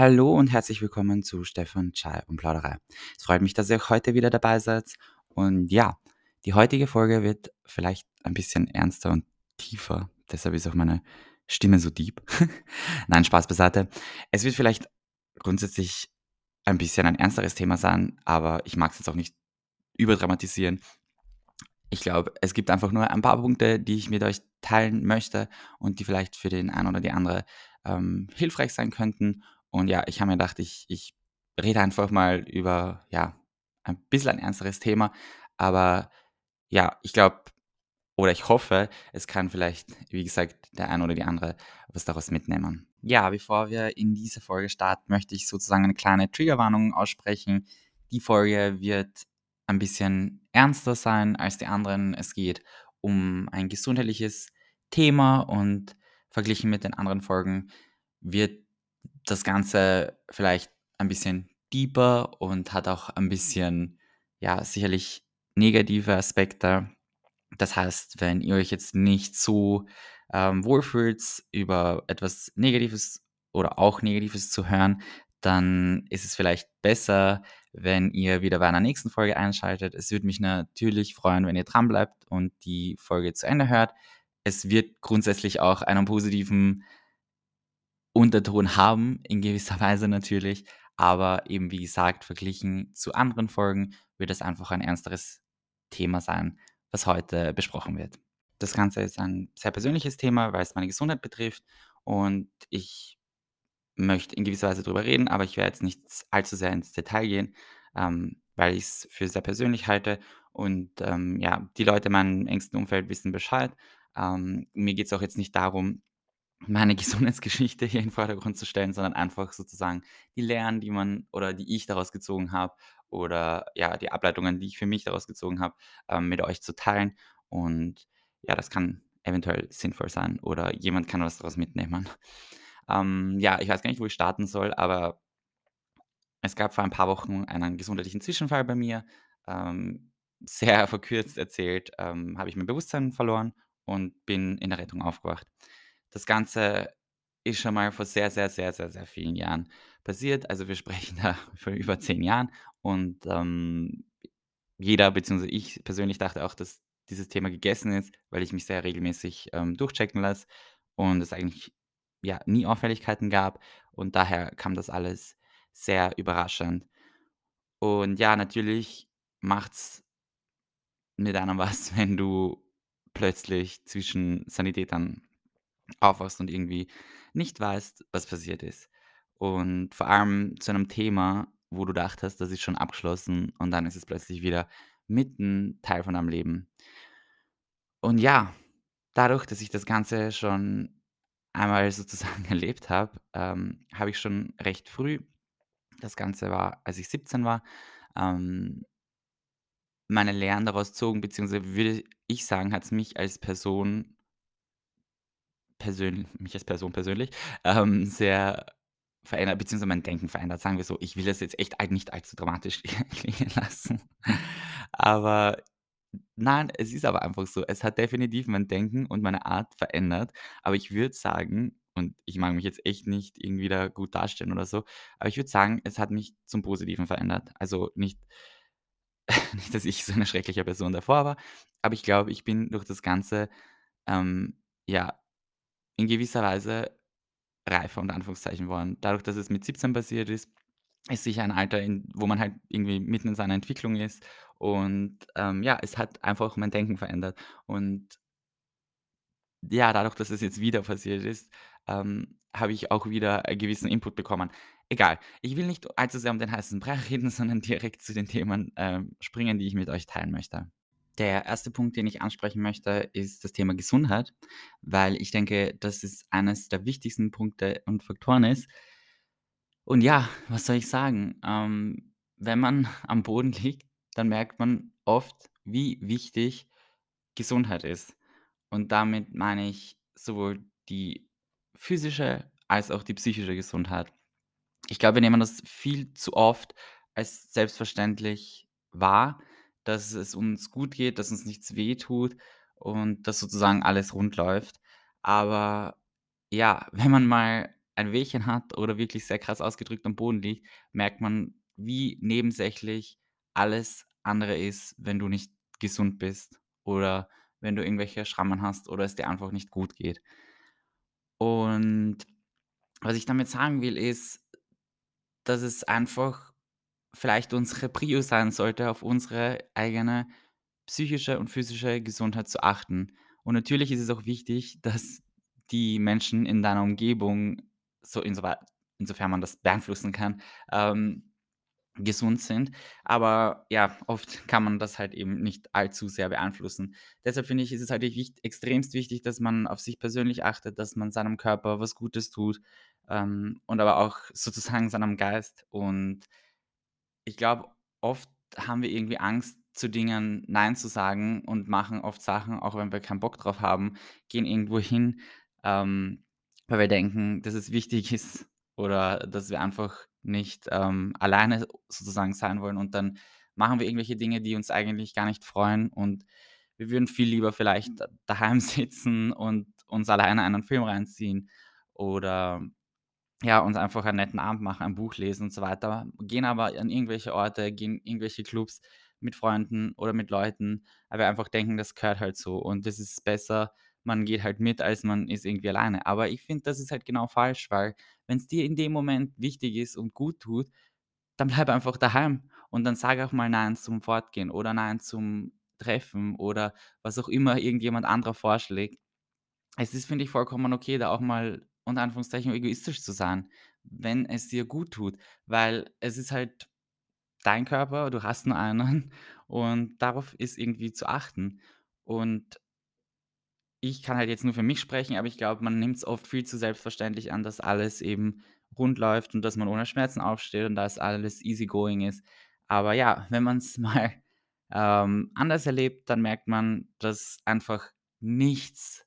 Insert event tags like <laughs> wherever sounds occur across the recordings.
Hallo und herzlich willkommen zu Stefan Chai und Plauderei. Es freut mich, dass ihr heute wieder dabei seid. Und ja, die heutige Folge wird vielleicht ein bisschen ernster und tiefer. Deshalb ist auch meine Stimme so deep. <laughs> Nein, Spaß beiseite. Es wird vielleicht grundsätzlich ein bisschen ein ernsteres Thema sein, aber ich mag es jetzt auch nicht überdramatisieren. Ich glaube, es gibt einfach nur ein paar Punkte, die ich mit euch teilen möchte und die vielleicht für den einen oder die andere ähm, hilfreich sein könnten. Und ja, ich habe mir gedacht, ich, ich rede einfach mal über, ja, ein bisschen ein ernsteres Thema. Aber ja, ich glaube, oder ich hoffe, es kann vielleicht, wie gesagt, der eine oder die andere was daraus mitnehmen. Ja, bevor wir in diese Folge starten, möchte ich sozusagen eine kleine Triggerwarnung aussprechen. Die Folge wird ein bisschen ernster sein als die anderen. Es geht um ein gesundheitliches Thema und verglichen mit den anderen Folgen wird das Ganze vielleicht ein bisschen deeper und hat auch ein bisschen, ja, sicherlich negative Aspekte. Das heißt, wenn ihr euch jetzt nicht so ähm, wohlfühlt, über etwas Negatives oder auch Negatives zu hören, dann ist es vielleicht besser, wenn ihr wieder bei einer nächsten Folge einschaltet. Es würde mich natürlich freuen, wenn ihr dranbleibt und die Folge zu Ende hört. Es wird grundsätzlich auch einen positiven Unterton haben, in gewisser <laughs> Weise natürlich. Aber eben wie gesagt, verglichen zu anderen Folgen wird es einfach ein ernsteres Thema sein, was heute besprochen wird. Das Ganze ist ein sehr persönliches Thema, weil es meine Gesundheit betrifft und ich möchte in gewisser Weise darüber reden, aber ich werde jetzt nicht allzu sehr ins Detail gehen, ähm, weil ich es für sehr persönlich halte und ähm, ja, die Leute in meinem engsten Umfeld wissen Bescheid. Ähm, mir geht es auch jetzt nicht darum, meine <laughs> Gesundheitsgeschichte hier in den Vordergrund zu stellen, sondern einfach sozusagen die Lehren, die man oder die ich daraus gezogen habe oder ja, die Ableitungen, die ich für mich daraus gezogen habe, ähm, mit euch zu teilen. Und ja, das kann eventuell sinnvoll sein oder jemand kann was daraus mitnehmen. <laughs> Ähm, ja, ich weiß gar nicht, wo ich starten soll, aber es gab vor ein paar Wochen einen gesundheitlichen Zwischenfall bei mir. Ähm, sehr <laughs> verkürzt erzählt, ähm, habe ich mein Bewusstsein verloren und bin in der Rettung aufgewacht. Das Ganze ist schon mal vor sehr, sehr, sehr, sehr, sehr vielen Jahren passiert. Also wir sprechen <laughs> da von über zehn Jahren und ähm, jeder, beziehungsweise ich persönlich dachte auch, dass dieses Thema gegessen ist, weil ich mich sehr regelmäßig ähm, durchchecken lasse und es eigentlich ja nie Auffälligkeiten gab und daher kam das alles sehr überraschend. Und ja, natürlich macht's mit einem was, <laughs> wenn du plötzlich zwischen Sanitätern aufwachst und irgendwie nicht weißt, was passiert ist. Und vor allem zu einem Thema, wo du dachtest, das ist schon abgeschlossen und dann ist es plötzlich wieder mitten Teil von deinem Leben. Und ja, dadurch, dass ich das Ganze schon einmal sozusagen <laughs> erlebt habe, ähm, habe ich schon recht früh, das Ganze war, als ich 17 war, ähm, meine Lehren daraus gezogen, beziehungsweise würde ich sagen, hat es mich als Person persönlich, mich als Person persönlich, ähm, sehr verändert, beziehungsweise mein Denken verändert. Sagen wir so, ich will das jetzt echt nicht allzu dramatisch <laughs> klingen lassen. Aber nein, es ist aber einfach so. Es hat definitiv mein Denken und meine Art verändert. Aber ich würde sagen, und ich mag mich jetzt echt nicht irgendwie da gut darstellen oder so, aber ich würde sagen, es hat mich zum Positiven verändert. Also nicht, <laughs> nicht, dass ich so eine schreckliche Person davor war, aber ich glaube, ich bin durch das Ganze ähm, ja in gewisser Weise reifer unter Anführungszeichen worden. Dadurch, dass es mit 17 passiert ist, ist sicher ein Alter, in, wo man halt irgendwie mitten in seiner Entwicklung ist. Und ähm, ja, es hat einfach mein Denken verändert. Und ja, dadurch, dass es jetzt wieder passiert ist, ähm, habe ich auch wieder einen gewissen Input bekommen. Egal, ich will nicht allzu sehr um den heißen Brei <laughs> reden, sondern direkt zu den Themen ähm, springen, die ich mit euch teilen möchte. Der erste Punkt, den ich ansprechen möchte, ist das Thema Gesundheit, weil ich denke, dass es eines der wichtigsten Punkte und Faktoren ist. Und ja, was soll ich sagen? Ähm, wenn man <laughs> am Boden liegt, dann merkt man oft, wie wichtig Gesundheit ist. Und damit meine ich sowohl die physische als auch die psychische Gesundheit. Ich glaube, wir nehmen das viel zu oft als selbstverständlich wahr, dass es uns gut geht, dass uns nichts wehtut und dass sozusagen alles rund läuft. Aber ja, <laughs> wenn man mal ein Wehchen hat oder wirklich sehr krass ausgedrückt am Boden liegt, merkt man, wie nebensächlich alles andere ist, wenn du nicht gesund bist oder wenn du irgendwelche Schrammen hast oder es dir einfach nicht gut geht. Und was ich damit sagen will, ist, dass es einfach vielleicht unsere Prio sein sollte, auf unsere eigene psychische und physische Gesundheit zu achten. Und natürlich ist es auch wichtig, dass die Menschen in deiner Umgebung, so insofern man das beeinflussen kann, ähm, gesund sind. Aber ja, oft kann man das halt eben nicht allzu sehr beeinflussen. Deshalb finde ich, ist es halt wicht extremst wichtig, dass man auf sich persönlich achtet, dass man seinem Körper was Gutes tut, ähm, und aber auch sozusagen seinem Geist. Und ich glaube, oft haben wir irgendwie Angst, zu Dingen nein zu sagen und machen oft Sachen, auch wenn wir keinen Bock drauf haben, gehen irgendwo hin, ähm, weil wir denken, dass es wichtig <laughs> ist oder dass wir einfach nicht, ähm, alleine sozusagen sein wollen und dann machen wir irgendwelche Dinge, die uns eigentlich gar nicht freuen und wir würden viel lieber vielleicht daheim <laughs> sitzen und uns alleine einen Film reinziehen oder ja, uns einfach einen netten Abend machen, ein Buch lesen und so weiter, gehen aber an irgendwelche Orte, gehen in irgendwelche Clubs mit Freunden oder mit Leuten, wir einfach denken, das gehört halt so und das ist besser, man geht halt mit, als man ist irgendwie alleine. Aber ich finde, das ist halt genau falsch, weil wenn es dir in dem Moment wichtig ist und gut tut, dann bleib einfach daheim und dann sag auch mal nein zum Fortgehen oder nein zum Treffen oder was auch immer irgendjemand anderer vorschlägt. Es ist, finde ich, vollkommen okay, da auch mal unter Anführungszeichen egoistisch zu sein, wenn es dir gut tut, weil es ist halt dein Körper, du hast nur einen <laughs> und darauf ist irgendwie zu achten. Und ich kann halt jetzt nur für mich sprechen, aber ich glaube, man nimmt es oft viel zu selbstverständlich an, dass alles eben rund läuft und dass man ohne Schmerzen aufsteht und dass alles easy going ist. Aber ja, wenn man es <laughs> mal ähm, anders erlebt, dann merkt man, dass einfach nichts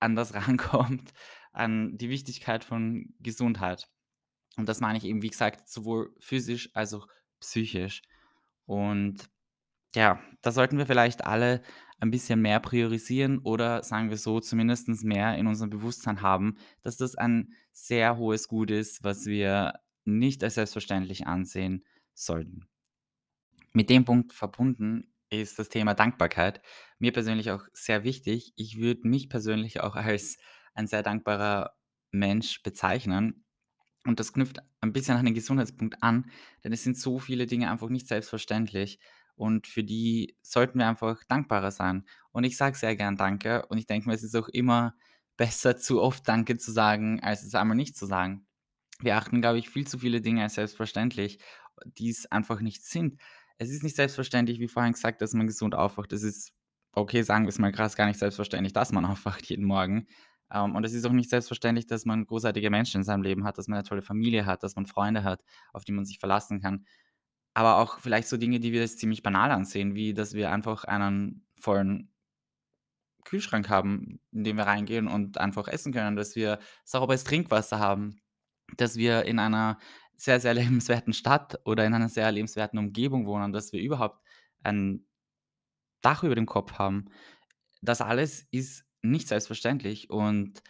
anders <laughs> rankommt an die Wichtigkeit von Gesundheit. Und das meine ich eben, wie gesagt, sowohl physisch als auch psychisch. Und ja, da sollten wir vielleicht alle ein bisschen mehr priorisieren oder sagen wir so, zumindest mehr in unserem Bewusstsein haben, dass das ein sehr hohes Gut ist, was wir nicht als selbstverständlich ansehen sollten. Mit dem Punkt verbunden ist das Thema Dankbarkeit. Mir persönlich auch sehr wichtig. Ich würde mich persönlich auch als ein sehr dankbarer Mensch bezeichnen. Und das knüpft ein bisschen an den Gesundheitspunkt an, denn es sind so viele Dinge einfach nicht selbstverständlich und für die sollten wir einfach dankbarer sein. Und ich sage sehr gern Danke und ich denke mir, es ist auch immer besser, <laughs> zu oft Danke zu sagen, als es einmal nicht zu sagen. Wir achten, glaube ich, viel zu viele Dinge als selbstverständlich, die es einfach nicht sind. Es ist nicht selbstverständlich, wie vorhin gesagt, dass man gesund aufwacht. Es ist, okay, sagen wir es mal krass, gar nicht selbstverständlich, dass man <laughs> aufwacht jeden Morgen. Ähm, und es ist auch nicht selbstverständlich, dass man großartige Menschen in seinem Leben hat, dass man eine tolle Familie hat, dass man Freunde hat, auf die man sich verlassen kann. Aber auch vielleicht so Dinge, die wir als ziemlich banal ansehen, wie dass wir einfach einen vollen Kühlschrank haben, in den wir reingehen und einfach essen können, dass wir sauberes Trinkwasser haben, dass wir in einer sehr, sehr <laughs> lebenswerten Stadt oder in einer sehr lebenswerten Umgebung wohnen, dass wir überhaupt ein Dach über dem Kopf haben. Das alles ist nicht selbstverständlich und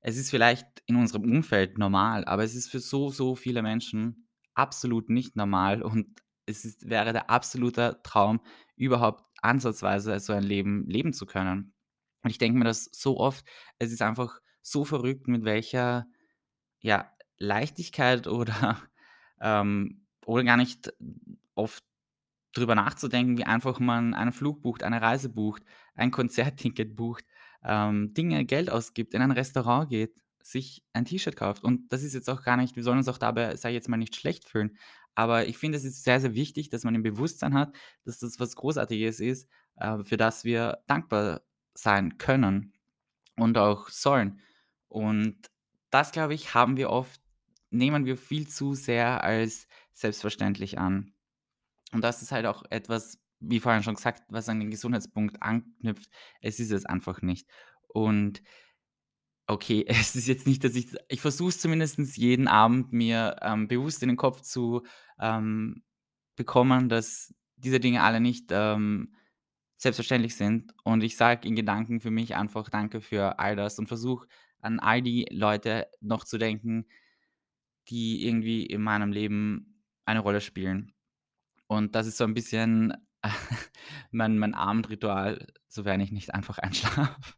es ist vielleicht in unserem Umfeld normal, aber es ist für so, so viele Menschen absolut nicht normal <laughs> und es ist, wäre der absolute Traum, überhaupt ansatzweise so ein Leben leben zu können. Und ich denke mir das so oft, es ist einfach so verrückt, mit welcher ja, Leichtigkeit oder, <laughs> ähm, oder gar nicht oft drüber nachzudenken, wie einfach man einen Flug bucht, eine Reise bucht, ein Konzertticket bucht, ähm, Dinge, Geld ausgibt, in ein Restaurant geht, sich ein T-Shirt kauft. Und das ist jetzt auch gar nicht, wir sollen uns auch dabei, sage ich jetzt mal, nicht schlecht fühlen. Aber ich finde, es ist sehr, sehr wichtig, dass man im Bewusstsein hat, dass das was Großartiges ist, äh, für das wir dankbar sein können und auch sollen. Und das, glaube ich, haben wir oft, nehmen wir viel zu sehr als selbstverständlich an. Und das ist halt auch etwas, wie vorhin schon gesagt, was an den Gesundheitspunkt anknüpft. Es ist es einfach nicht. Und okay, <laughs> es ist jetzt nicht, dass ich ich versuche es zumindest jeden Abend mir, ähm, bewusst in den Kopf zu, ähm, bekommen, dass diese Dinge alle nicht, ähm, selbstverständlich sind. Und ich sage in Gedanken für mich einfach Danke für all das und versuche an all die Leute noch zu denken, die irgendwie in meinem Leben eine Rolle spielen. Und das ist so ein bisschen <laughs> mein mein Abendritual, sofern ich nicht einfach <laughs> einschlafe.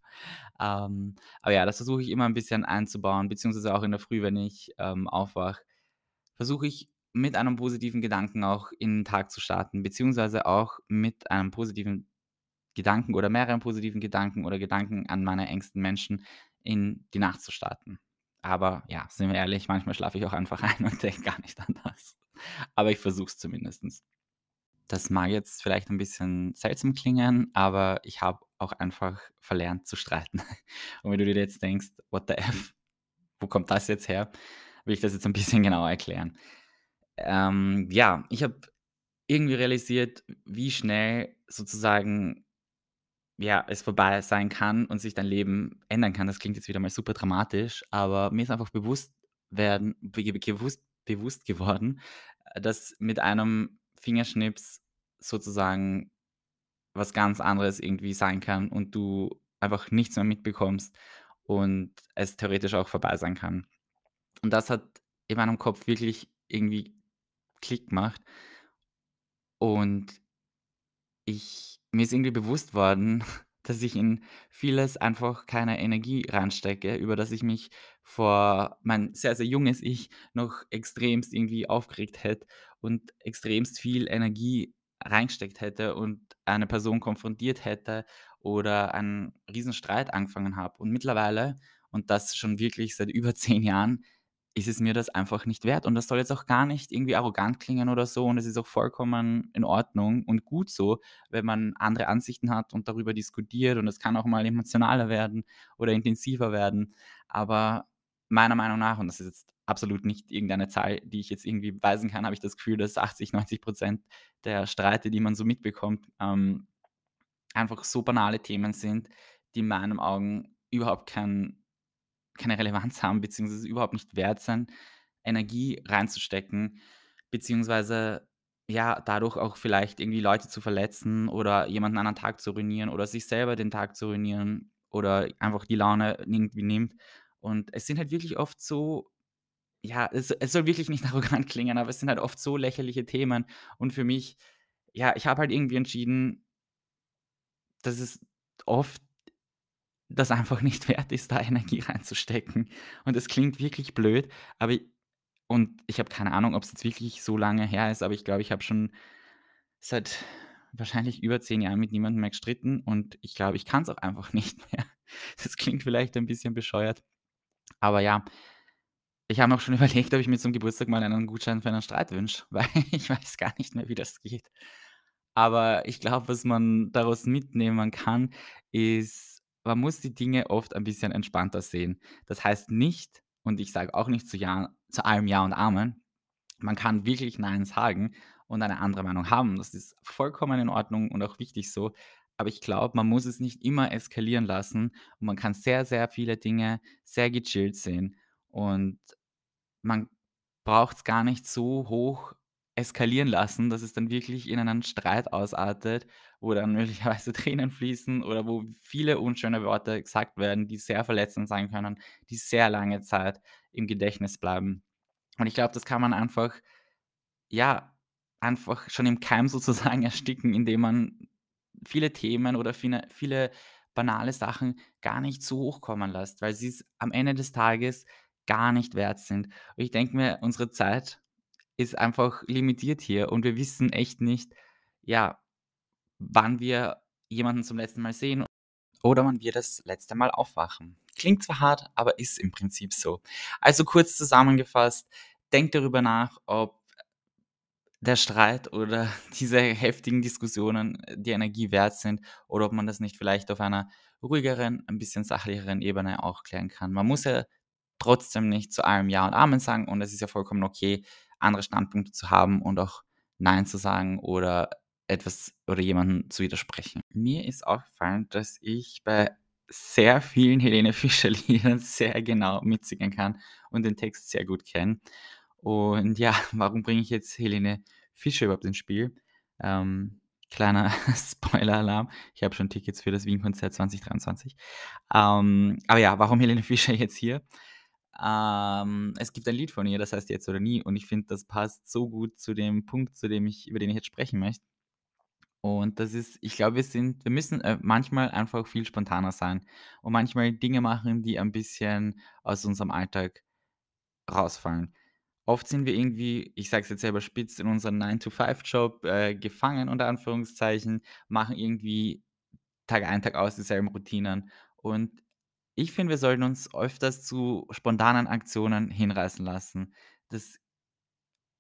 Ähm, aber ja, das versuche ich immer ein bisschen einzubauen, beziehungsweise auch in der Früh, wenn ich, ähm, aufwache, versuche ich mit einem positiven Gedanken auch in den Tag zu starten, beziehungsweise auch mit einem positiven Gedanken oder mehreren positiven Gedanken oder Gedanken an meine engsten Menschen in die Nacht zu starten. Aber ja, sind wir ehrlich, manchmal schlafe ich auch einfach <laughs> ein und denke gar nicht an das. Aber ich versuche es zumindest. Das mag jetzt vielleicht ein bisschen seltsam klingen, aber ich habe auch einfach verlernt zu streiten. <laughs> Und wenn du dir jetzt denkst: „What the F? Wo kommt das jetzt her?“ will ich das jetzt ein bisschen genauer erklären. Ähm, ja, ich habe irgendwie realisiert, wie schnell sozusagen, ja, es vorbei sein kann und sich dein Leben ändern kann. Das klingt jetzt wieder mal super dramatisch, aber mir ist einfach bewusst werden be gewusst bewusst geworden, dass mit einem Fingerschnips sozusagen was ganz anderes irgendwie sein kann und du einfach nichts mehr mitbekommst und es theoretisch auch vorbei sein kann. Und das hat in meinem Kopf wirklich irgendwie Klick gemacht und ich mir ist irgendwie bewusst worden, <laughs> dass ich in vieles einfach keine Energie reinstecke, über das ich mich vor mein sehr, sehr junges Ich noch extremst irgendwie aufgeregt hätte und extremst viel Energie reingesteckt hätte und eine Person konfrontiert hätte oder einen Riesenstreit angefangen habe. Und mittlerweile, und das schon wirklich seit <laughs> über 10 Jahren, ist es mir das einfach nicht wert. Und das soll jetzt auch gar nicht irgendwie arrogant klingen oder so. Und es ist auch vollkommen in Ordnung und gut so, wenn man andere Ansichten hat und darüber diskutiert. Und es kann auch mal emotionaler werden oder intensiver werden. Aber meiner Meinung nach, und das ist jetzt absolut nicht irgendeine Zahl, die ich jetzt irgendwie beweisen kann, habe ich das Gefühl, dass 80, 90 Prozent der Streite, die man so mitbekommt, ähm, einfach so banale Themen sind, die in meinen Augen überhaupt kein keine Relevanz haben, beziehungsweise überhaupt nicht wert sind, Energie reinzustecken, beziehungsweise ja, dadurch auch vielleicht irgendwie Leute zu verletzen oder jemanden an 'nen Tag zu ruinieren oder sich selber den Tag zu ruinieren oder einfach die Laune irgendwie nimmt. Und es sind halt wirklich oft so ja, es es soll wirklich nicht <laughs> arrogant klingen, aber es sind halt oft so lächerliche Themen. Und für mich ja, ich habe halt irgendwie entschieden dass es oft das einfach <laughs> nicht wert ist, da Energie reinzustecken. Und es klingt wirklich blöd, aber i und ich habe keine Ahnung, ob's jetzt wirklich so lange her ist, aber ich glaube, ich habe schon seit wahrscheinlich über 10 Jahren mit niemandem mehr gestritten und ich glaube, ich kann's auch einfach <laughs> nicht mehr. Das klingt vielleicht ein bisschen bescheuert, aber ja, ich habe auch schon <laughs> überlegt, ob ich mir zum Geburtstag mal einen Gutschein für einen Streit wünsche, <laughs> weil ich weiß gar nicht mehr, wie das geht. Aber ich glaube, was man daraus mitnehmen kann, ist, man muss die Dinge oft ein bisschen entspannter sehen. Das heißt nicht und ich sage auch nicht zu Ja zu allem Ja und Amen. Man kann wirklich Nein sagen und eine andere Meinung haben. Das ist vollkommen in Ordnung und auch wichtig so. Aber ich glaube, man muss es nicht immer eskalieren lassen und man kann sehr, sehr viele Dinge sehr gechillt sehen. Und man braucht's gar nicht so hoch eskalieren lassen, dass es dann wirklich in einen Streit ausartet, wo dann <laughs> möglicherweise Tränen fließen oder wo viele unschöne Worte gesagt werden, die sehr verletzend sein können, die sehr lange Zeit im Gedächtnis bleiben. Und ich glaube, das kann man einfach ja, einfach schon im Keim <laughs> sozusagen ersticken, indem man viele Themen oder viele viele banale Sachen gar nicht so hochkommen lässt, weil sie's am Ende des Tages gar nicht wert sind. Und ich denke mir, unsere Zeit ist einfach limitiert hier und wir wissen echt nicht, ja, wann wir jemanden zum letzten Mal sehen oder wann wir das letzte Mal aufwachen. Klingt zwar hart, aber ist im Prinzip so. Also kurz zusammengefasst, denk darüber nach, ob der Streit oder <laughs> diese heftigen Diskussionen die Energie wert sind oder ob man das nicht vielleicht auf einer ruhigeren, ein bisschen sachlicheren Ebene auch klären kann. Man muss ja trotzdem nicht zu allem Ja und Amen sagen und es ist ja vollkommen okay, andere Standpunkte zu haben und auch Nein zu sagen oder etwas oder jemanden zu widersprechen. Mir ist aufgefallen, dass ich bei sehr vielen Helene Fischer Liedern sehr genau mitsingen kann und den Text sehr gut kenne. Und ja, <laughs> warum bringe ich jetzt Helene Fischer überhaupt ins Spiel? Ähm, Kleiner <laughs> Spoiler-Alarm. Ich habe schon Tickets für das Wien-Konzert 2023. Ähm, aber ja, warum Helene Fischer jetzt hier? Ähm, es gibt ein Lied von ihr, das heißt „Jetzt oder nie“ und ich finde, das passt so gut zu dem Punkt, zu dem ich über den ich jetzt sprechen möchte. Und das ist ich glaube, wir sind wir müssen, äh, manchmal einfach viel spontaner sein und manchmal Dinge machen, die ein bisschen aus unserem Alltag rausfallen. Oft sind wir irgendwie, ich sage es jetzt selber spitz, in unserem Nine-to-Five-Job, äh, gefangen unter Anführungszeichen, machen irgendwie Tag ein, Tag aus dieselben Routinen. Und ich finde, wir sollten uns öfters zu spontanen Aktionen hinreißen lassen. Das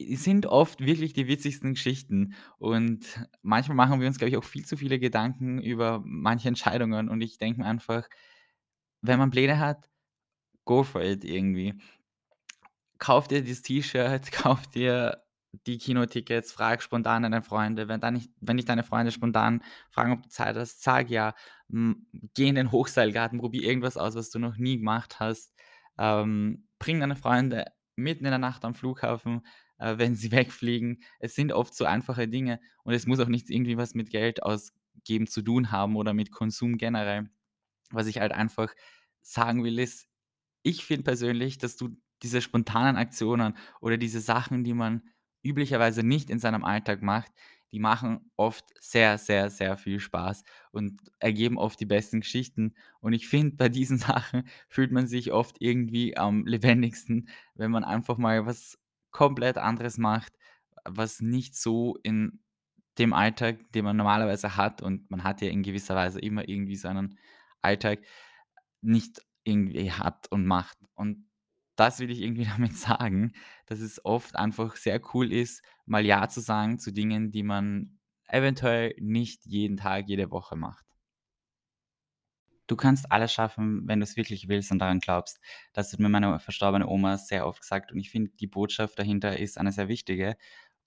sind oft wirklich die witzigsten Geschichten und manchmal machen wir uns, glaube ich, auch viel zu viele Gedanken über manche Entscheidungen und ich denke mir einfach, wenn man Pläne hat, go for it irgendwie. Kauf dir das T-Shirt, <laughs> kauf dir die Kinotickets, frag spontan deine Freunde. Wenn dann nicht wenn dich deine Freunde spontan fragen, ob du Zeit hast, sag ja. Geh in den Hochseilgarten, probier irgendwas aus, was du noch nie gemacht hast. Ähm, bring deine Freunde mitten in der Nacht am Flughafen, äh, wenn sie <laughs> wegfliegen. Es sind oft so einfache Dinge und es muss auch nicht irgendwie was mit Geld ausgeben zu tun haben oder mit Konsum generell. Was ich halt einfach sagen will, ist, ich finde persönlich, dass du diese spontanen Aktionen oder diese Sachen, die man üblicherweise nicht in seinem Alltag macht, die machen oft sehr, sehr, sehr viel Spaß und ergeben oft die besten Geschichten. Und ich finde, bei diesen <laughs> Sachen fühlt man sich oft irgendwie am lebendigsten, wenn man einfach mal was komplett anderes macht, was nicht so in dem Alltag, den man normalerweise hat und man hat ja in gewisser Weise immer irgendwie so einen Alltag, nicht irgendwie hat und macht. Und das will ich irgendwie <laughs> damit sagen, dass es oft einfach sehr cool ist, mal ja zu sagen zu Dingen, die man eventuell nicht jeden Tag, jede Woche macht. Du kannst alles schaffen, wenn du es wirklich willst und daran glaubst. Das hat mir meine verstorbene Oma sehr oft gesagt und ich finde, die Botschaft dahinter ist eine sehr wichtige.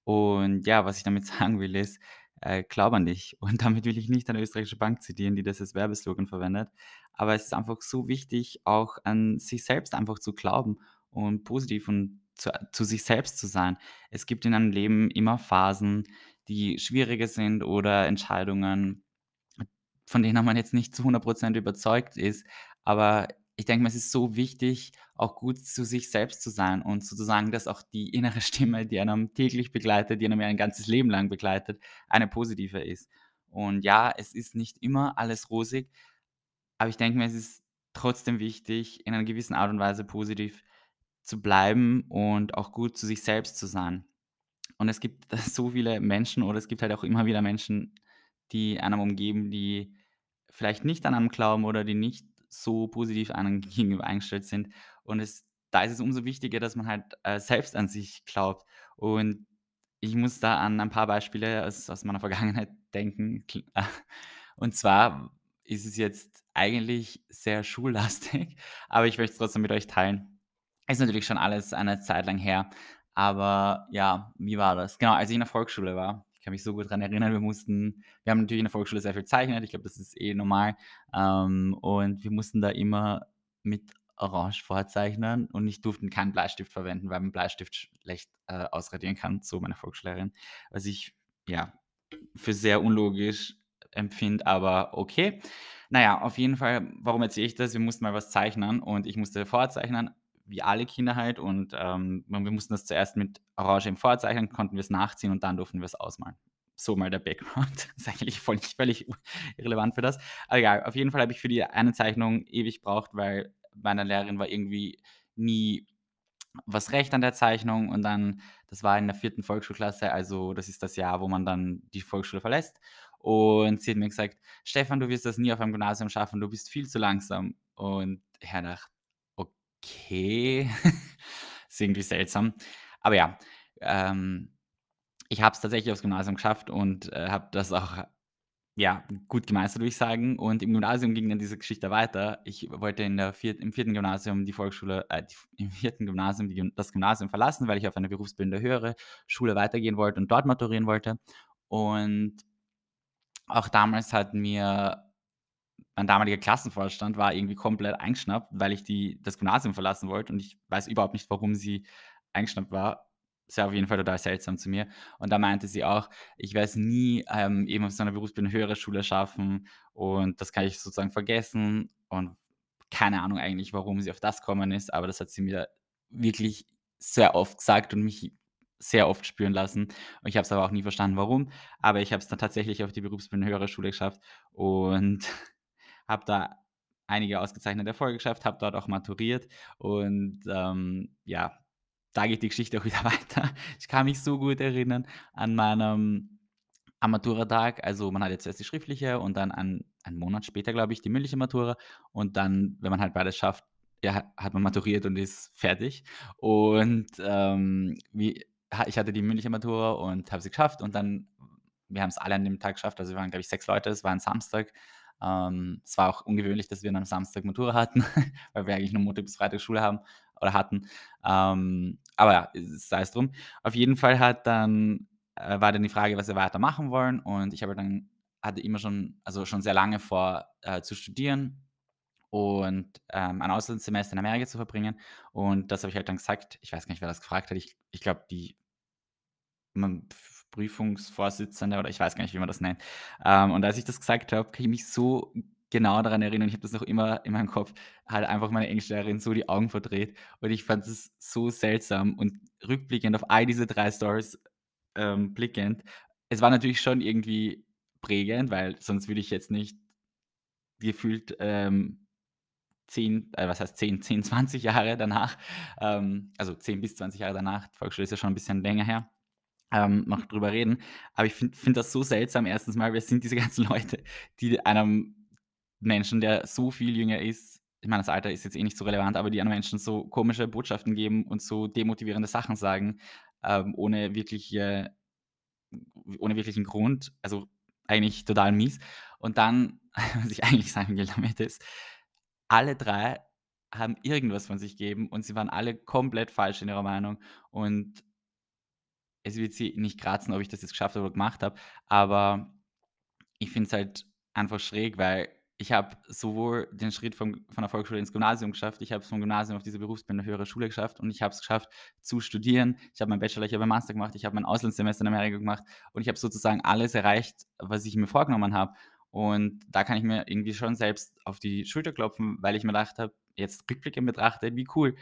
Und ja, was ich damit <laughs> sagen will, ist, äh, glaube an dich. Und damit will ich nicht eine österreichische Bank zitieren, die das als Werbeslogan verwendet. Aber es ist einfach so wichtig, auch an sich selbst einfach zu glauben und positiv und zu, zu sich selbst zu sein. Es gibt in einem Leben immer Phasen, die schwieriger sind oder Entscheidungen, von denen man jetzt nicht zu 100% überzeugt ist. Aber ich denke mir, es ist so wichtig, auch gut zu sich selbst zu sein und sozusagen, dass auch die innere <laughs> Stimme, die einem täglich begleitet, die einem ja ein ganzes Leben lang begleitet, eine positive ist. Und ja, es ist nicht immer alles rosig, aber ich denke mir, es ist trotzdem wichtig, in einer gewissen Art und Weise positiv zu bleiben und auch gut zu sich selbst zu sein. Und es gibt <laughs> so viele Menschen oder es gibt halt auch immer wieder Menschen, die einem umgeben, die vielleicht nicht an einem glauben oder die nicht so positiv einem <laughs> gegenüber eingestellt sind. Und es da ist es umso wichtiger, dass man halt, äh, selbst an sich glaubt. Und ich muss da an ein paar Beispiele aus aus meiner Vergangenheit <laughs> denken. Kl und zwar ist es jetzt eigentlich sehr schullastig, <laughs> aber ich möchte es trotzdem mit euch teilen. Ist natürlich schon alles eine Zeit lang her, aber ja, wie war das? Genau, als ich in der Volksschule war, kann mich so gut dran erinnern, wir mussten wir haben natürlich in der Volksschule sehr viel gezeichnet, ich glaube, das ist eh normal, ähm, und wir mussten da immer mit Orange vorzeichnen und ich durfte keinen Bleistift verwenden, weil man Bleistift schlecht, äh, ausradieren kann, so meine Volksschullehrerin, was ich, ja, für sehr unlogisch empfinde, aber okay. Na ja, auf jeden Fall, warum erzähle ich das? Wir mussten mal was zeichnen und ich musste vorzeichnen, wie alle Kinder halt und, ähm, wir mussten das zuerst mit Orange eben vorzeichnen, konnten wir es nachziehen und dann durften wir es ausmalen. So mal der Background. <laughs> Ist eigentlich voll völlig irrelevant für das. Aber egal, auf jeden Fall habe ich für die eine Zeichnung ewig gebraucht, weil meiner Lehrerin war irgendwie nie was recht an der Zeichnung und dann das war in der vierten Volksschulklasse, also das ist das Jahr, wo man dann die Volksschule verlässt. Und sie hat mir gesagt: „Stefan, du wirst das nie auf einem Gymnasium schaffen, du bist viel zu langsam.“ Und gedacht: „Okay, <laughs> ist irgendwie seltsam.“ Aber ja, ähm, ich habe es tatsächlich aufs Gymnasium geschafft und, äh, habe das auch ja, gut gemeistert, würde ich sagen. Und im Gymnasium ging dann diese Geschichte weiter. Ich wollte in der viert im vierten Gymnasium die Volksschule äh, die im vierten Gymnasium die das Gymnasium verlassen, weil ich auf eine berufsbildende höhere Schule weitergehen wollte und dort maturieren wollte. Und auch damals hat mir mein damaliger Klassenvorstand war irgendwie komplett eingeschnappt, weil ich die das Gymnasium verlassen wollte und ich weiß überhaupt nicht, warum sie eingeschnappt war. es war auf jeden Fall total seltsam zu mir. Und da meinte sie auch, ich werde es nie, ähm, eben auf so einer Berufsbildung höhere Schule schaffen und das kann ich sozusagen vergessen und keine Ahnung eigentlich, warum sie auf das gekommen ist, aber das hat sie mir wirklich sehr oft gesagt und mich sehr oft spüren lassen. Und ich habe es aber auch nie verstanden, warum. Aber ich habe es dann tatsächlich auf die Berufsbildung höhere Schule geschafft und habe da einige ausgezeichnete Erfolge geschafft, habe dort auch maturiert und ähm, ja, da geht die Geschichte <laughs> auch wieder weiter. Ich kann mich so gut erinnern an meinem am Maturatag. Also, man hat jetzt erst die schriftliche und dann ein einen Monat später, glaube ich, die mündliche Matura und dann, wenn man halt beides schafft, ja, hat man maturiert und ist fertig. Und, ähm, wie ich hatte die mündliche Matura und habe sie geschafft und dann wir haben es alle an dem Tag geschafft. Also, wir waren, glaube ich, 6 Leute. Es war ein Samstag. Ähm, es war auch ungewöhnlich, dass wir an einem Samstag Matura hatten, <laughs> weil wir eigentlich nur Montag bis Freitag Schule haben oder hatten. Ähm, aber ja, sei es drum. Auf jeden Fall hat dann äh, war dann die Frage, was wir weitermachen wollen und ich habe dann hatte immer schon also, schon sehr lange vor, äh, zu studieren und, ähm, ein Auslandssemester in Amerika zu verbringen und das habe ich halt dann gesagt. Ich weiß gar nicht, wer das gefragt hat. Ich ich glaube, die man Prüfungsvorsitzende oder ich weiß gar nicht, wie man das nennt. Ähm, und als ich das gesagt habe, kann ich mich so genau daran erinnern. Ich habe das noch immer in meinem Kopf, halt einfach meine Englischlehrerin so die Augen verdreht und ich fand es so seltsam und rückblickend auf all diese 3 Stories, ähm, blickend, es war natürlich schon irgendwie prägend, weil sonst würde ich jetzt nicht gefühlt, ähm, 10 äh, was heißt 10, 10, 20 Jahre danach, ähm, also 10 bis 20 Jahre danach, Volksschule ist ja schon ein bisschen länger her, ähm, noch drüber reden. Aber ich finde finde das so seltsam. Erstens mal, wer sind diese ganzen <laughs> Leute, die einem Menschen, der so viel jünger ist ich meine, das Alter ist jetzt eh nicht so relevant, aber die anderen Menschen so komische Botschaften geben und so demotivierende Sachen sagen, ähm, ohne wirkliche ohne wirklichen Grund. Also, eigentlich total mies. Und dann, <laughs> was ich eigentlich sagen will damit ist, alle 3 haben irgendwas von sich gegeben und sie waren alle komplett falsch in ihrer Meinung und es wird sie nicht kratzen, ob ich das jetzt geschafft oder gemacht habe, aber ich finde es halt einfach schräg, weil ich habe sowohl den Schritt vom von der Volksschule ins Gymnasium geschafft, ich habe es vom Gymnasium auf diese Berufsbildung höhere Schule geschafft und ich habe es geschafft zu studieren. Ich habe meinen Bachelor, ich habe Master gemacht, ich habe mein Auslandssemester in Amerika gemacht und ich habe sozusagen alles erreicht, was ich mir vorgenommen habe. Und da kann ich mir irgendwie schon selbst auf die Schulter klopfen, weil ich mir gedacht habe, jetzt rückblickend betrachtet, wie cool.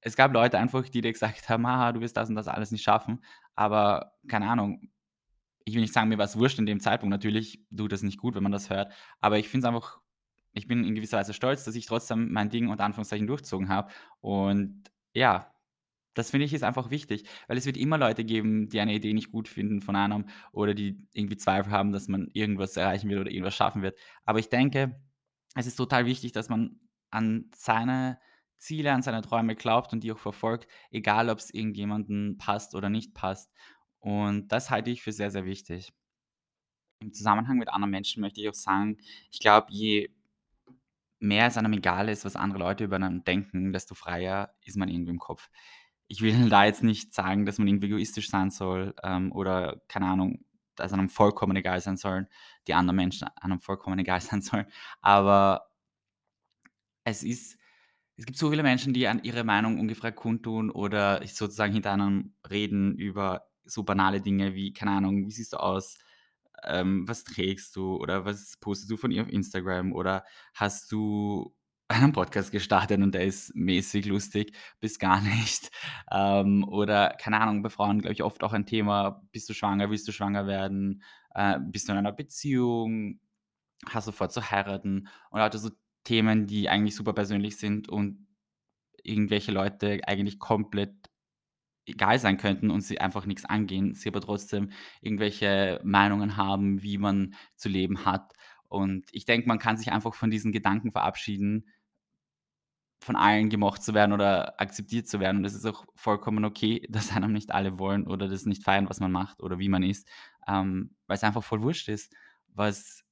Es gab Leute einfach, die dir gesagt haben: „Haha, du wirst das und das alles nicht schaffen.“ Aber keine Ahnung, ich will nicht sagen, mir war es wurscht in dem Zeitpunkt. Natürlich tut das nicht gut, wenn man das hört, aber ich finde es einfach ich bin in gewisser Weise stolz, dass ich trotzdem mein Ding unter Anführungszeichen durchgezogen habe. Und ja, das finde ich ist einfach wichtig, weil es wird immer Leute geben, die eine Idee nicht gut finden von einem oder die irgendwie Zweifel haben, dass man irgendwas erreichen wird oder irgendwas schaffen wird. Aber ich denke, es ist total wichtig, dass man an seine Ziele, an seine Träume glaubt und die auch verfolgt, egal ob es irgendjemandem passt oder nicht passt. Und das halte ich für sehr, sehr wichtig. Im Zusammenhang mit anderen Menschen möchte ich auch sagen, ich glaube, je mehr es einem egal ist, was andere Leute über einen denken, desto freier ist man irgendwie im Kopf. Ich will da jetzt nicht sagen, dass man irgendwie egoistisch sein soll, ähm, oder keine Ahnung, dass einem vollkommen egal sein sollen die anderen Menschen einem vollkommen <laughs> egal sein sollen. Aber es ist es gibt so viele Menschen, die an ihre Meinung ungefragt kundtun oder sozusagen hinter einem reden über so banale Dinge wie, keine Ahnung: „Wie siehst du aus? Ähm, was trägst du?“ Oder „Was postest du von ihr auf Instagram?“ Oder „Hast du <laughs> einen Podcast gestartet und der ist mäßig lustig bis gar nicht?“ <laughs> Ähm, oder keine Ahnung, bei Frauen, glaube ich, oft auch ein Thema: „Bist du schwanger? Willst du schwanger werden? Äh, bist du in einer Beziehung? Hast du vor zu heiraten?“ Und lauter so Themen, die eigentlich super persönlich sind und irgendwelche Leute eigentlich komplett egal sein könnten und sie einfach nichts angehen, sie aber trotzdem irgendwelche Meinungen haben, wie man zu leben hat. Und ich denke, man kann sich einfach von diesen Gedanken verabschieden von allen gemocht zu werden oder akzeptiert zu werden. Und es ist auch vollkommen okay, <laughs> dass einem nicht alle wollen oder das nicht feiern, was man macht oder wie man ist, ähm, weil es einfach voll wurscht ist, was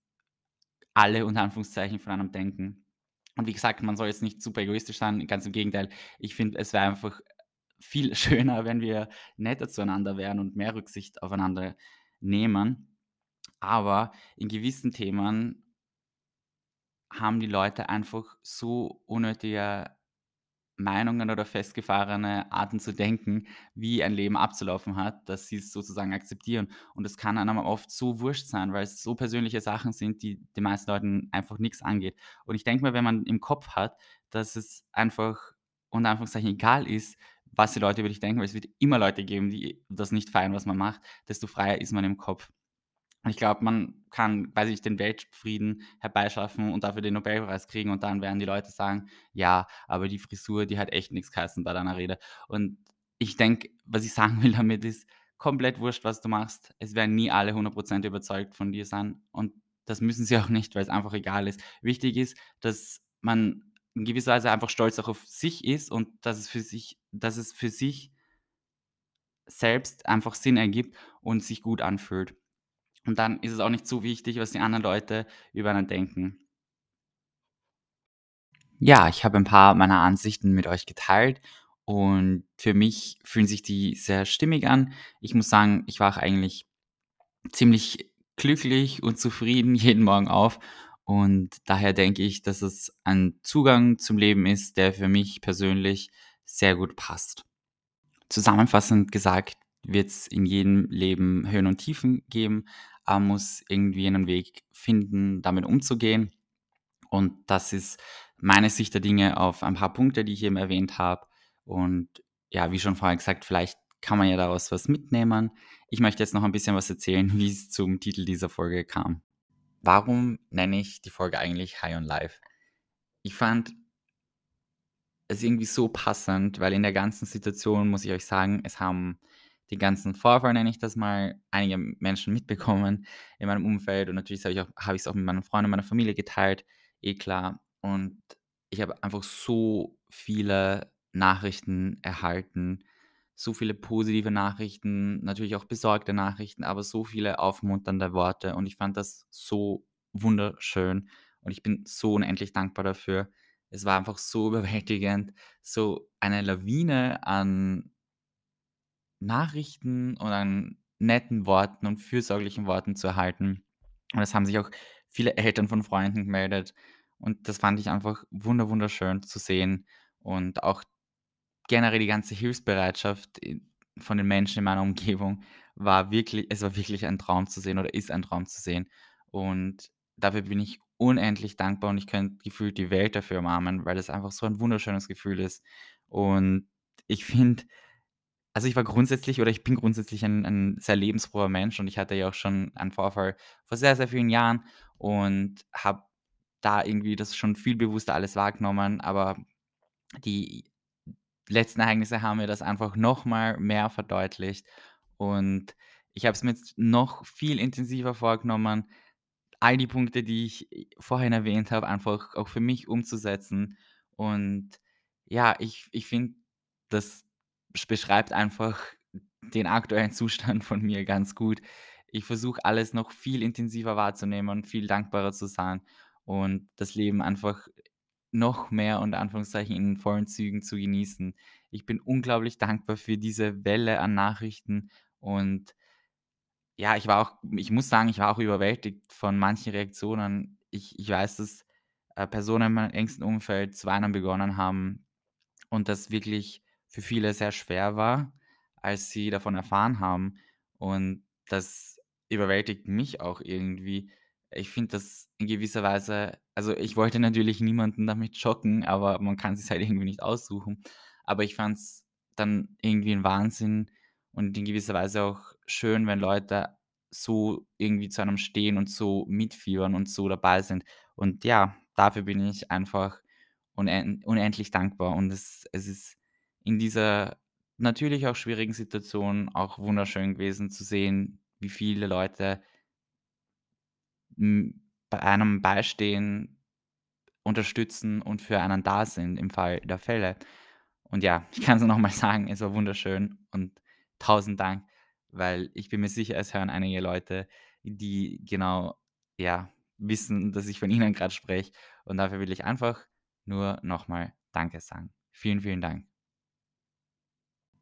alle unter Anführungszeichen von einem denken. Und wie gesagt, man soll jetzt nicht super egoistisch sein, ganz im Gegenteil. Ich finde, es wäre einfach viel <laughs> schöner, wenn wir netter zueinander wären und mehr Rücksicht aufeinander nehmen. Aber in gewissen Themen haben die Leute einfach so unnötige Meinungen oder festgefahrene Arten zu denken, wie ein Leben abzulaufen hat, dass sie's sozusagen akzeptieren. Und das kann einem oft so wurscht sein, weil's so persönliche Sachen sind, die den meisten Leuten einfach nix angeht. Und ich denke mir, wenn man im Kopf hat, dass es einfach unter Anführungszeichen egal ist, was die Leute über dich denken, weil es wird immer Leute geben, die das nicht feiern, was man macht, desto freier ist man im Kopf. Ich glaube, man kann, weiß ich, den Weltfrieden herbeischaffen und dafür den Nobelpreis kriegen und dann werden die Leute sagen: „Ja, aber die Frisur, die hat echt nix geheißen bei deiner Rede.“ Und ich denke, was ich sagen will damit ist, komplett wurscht, was du machst. Es werden nie alle 100 % überzeugt von dir sein und das müssen sie auch nicht, weil's einfach egal ist. Wichtig ist, dass man in gewisser Weise einfach stolz auch auf sich ist und dass es für sich dass es für sich selbst einfach Sinn ergibt und sich gut anfühlt. Und dann ist es auch nicht so wichtig, was die anderen Leute über einen denken. Ja, ich habe ein paar meiner Ansichten mit euch geteilt und für mich fühlen sich die sehr stimmig an. Ich muss sagen, ich wache eigentlich ziemlich glücklich und zufrieden <laughs> jeden Morgen auf und daher denke ich, dass es ein Zugang zum Leben ist, der für mich persönlich sehr gut passt. Zusammenfassend gesagt wird's in jedem Leben Höhen und Tiefen geben. Man muss irgendwie einen Weg finden, damit umzugehen. Und das ist meine Sicht der Dinge auf ein paar Punkte, die ich eben erwähnt habe. Und ja, wie schon vorher gesagt, vielleicht kann man ja daraus was mitnehmen. Ich möchte jetzt noch ein bisschen was erzählen, <laughs> wie's zum Titel dieser Folge kam. Warum nenne ich die Folge eigentlich „High on Life“? Ich fand es irgendwie so passend, weil in der ganzen Situation muss ich euch sagen, es haben den ganzen Vorfall, nenne ich das mal, einige Menschen mitbekommen in meinem Umfeld und natürlich habe ich auch habe ich's auch mit meinen Freunden und meiner Familie geteilt, eh klar. Und ich habe einfach so viele Nachrichten erhalten, so viele positive Nachrichten, natürlich auch besorgte Nachrichten, aber so viele aufmunternde Worte und ich fand das so wunderschön und ich bin so unendlich dankbar dafür. Es war einfach so <laughs> überwältigend, so eine Lawine an Nachrichten und an netten Worten und fürsorglichen Worten zu erhalten. Und es haben sich auch viele Eltern von Freunden gemeldet und das fand ich einfach wunder wunderschön zu sehen und auch generell die ganze Hilfsbereitschaft von den Menschen in meiner Umgebung war wirklich es war wirklich ein Traum zu sehen oder ist ein Traum zu sehen. Und dafür bin ich unendlich dankbar und ich könnte gefühlt die Welt dafür umarmen, weil es einfach so ein wunderschönes Gefühl ist. Und ich finde also, ich war grundsätzlich oder ich bin grundsätzlich ein ein sehr lebensfroher Mensch und ich hatte ja auch schon einen Vorfall vor sehr, sehr vielen Jahren und habe da irgendwie das schon viel bewusster alles wahrgenommen, aber die letzten Ereignisse haben mir das einfach noch mal mehr verdeutlicht und ich habe es mir jetzt noch viel intensiver vorgenommen, all die Punkte, die ich vorhin erwähnt habe, einfach auch für mich umzusetzen. Und ja, ich ich finde, das sch beschreibt einfach den aktuellen Zustand von mir ganz gut. Ich versuche alles noch viel intensiver wahrzunehmen, viel dankbarer zu sein und das Leben einfach noch mehr unter Anführungszeichen in vollen Zügen zu genießen. Ich bin unglaublich dankbar für diese Welle an Nachrichten und ja, ich war auch ich muss sagen, ich war auch überwältigt von manchen Reaktionen. Ich ich weiß, dass, äh, Personen in meinem engsten Umfeld zu weinen begonnen haben und das wirklich für viele sehr schwer war, als sie davon erfahren haben. Und das überwältigt mich auch irgendwie. Ich finde das in gewisser Weise also, ich wollte natürlich niemanden damit schocken, aber man kann sich's halt irgendwie nicht aussuchen. Aber ich fand's dann irgendwie 'n Wahnsinn und in gewisser Weise auch schön, wenn Leute so irgendwie zu einem stehen und so mitfiebern und so dabei sind. Und ja, dafür bin ich einfach unen unendlich dankbar und es es ist in dieser natürlich auch schwierigen Situation auch wunderschön gewesen zu sehen, wie viele Leute bei einem beistehen, unterstützen und für einen da sind im Fall der Fälle. Und ja, <laughs> ich kann's nur noch mal sagen, es war wunderschön und tausend Dank, weil ich bin mir sicher, es hören einige Leute, die genau, ja, wissen, dass ich von ihnen grad spreche und dafür will ich einfach nur noch mal Danke sagen. Vielen, vielen Dank.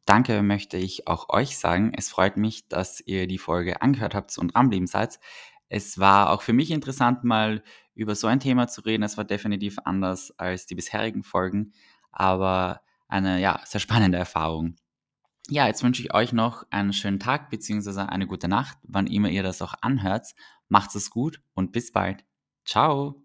Danke möchte ich auch euch sagen. Es freut mich, dass ihr die Folge angehört habt und dran geblieben seid. Es war auch für mich interessant, mal über so ein Thema zu reden. Es war definitiv anders als die bisherigen Folgen, aber eine ja, sehr spannende Erfahrung. Ja, jetzt wünsche ich euch noch einen schönen Tag bzw. eine gute Nacht, wann immer ihr das auch anhört. Macht es gut und bis bald. Ciao.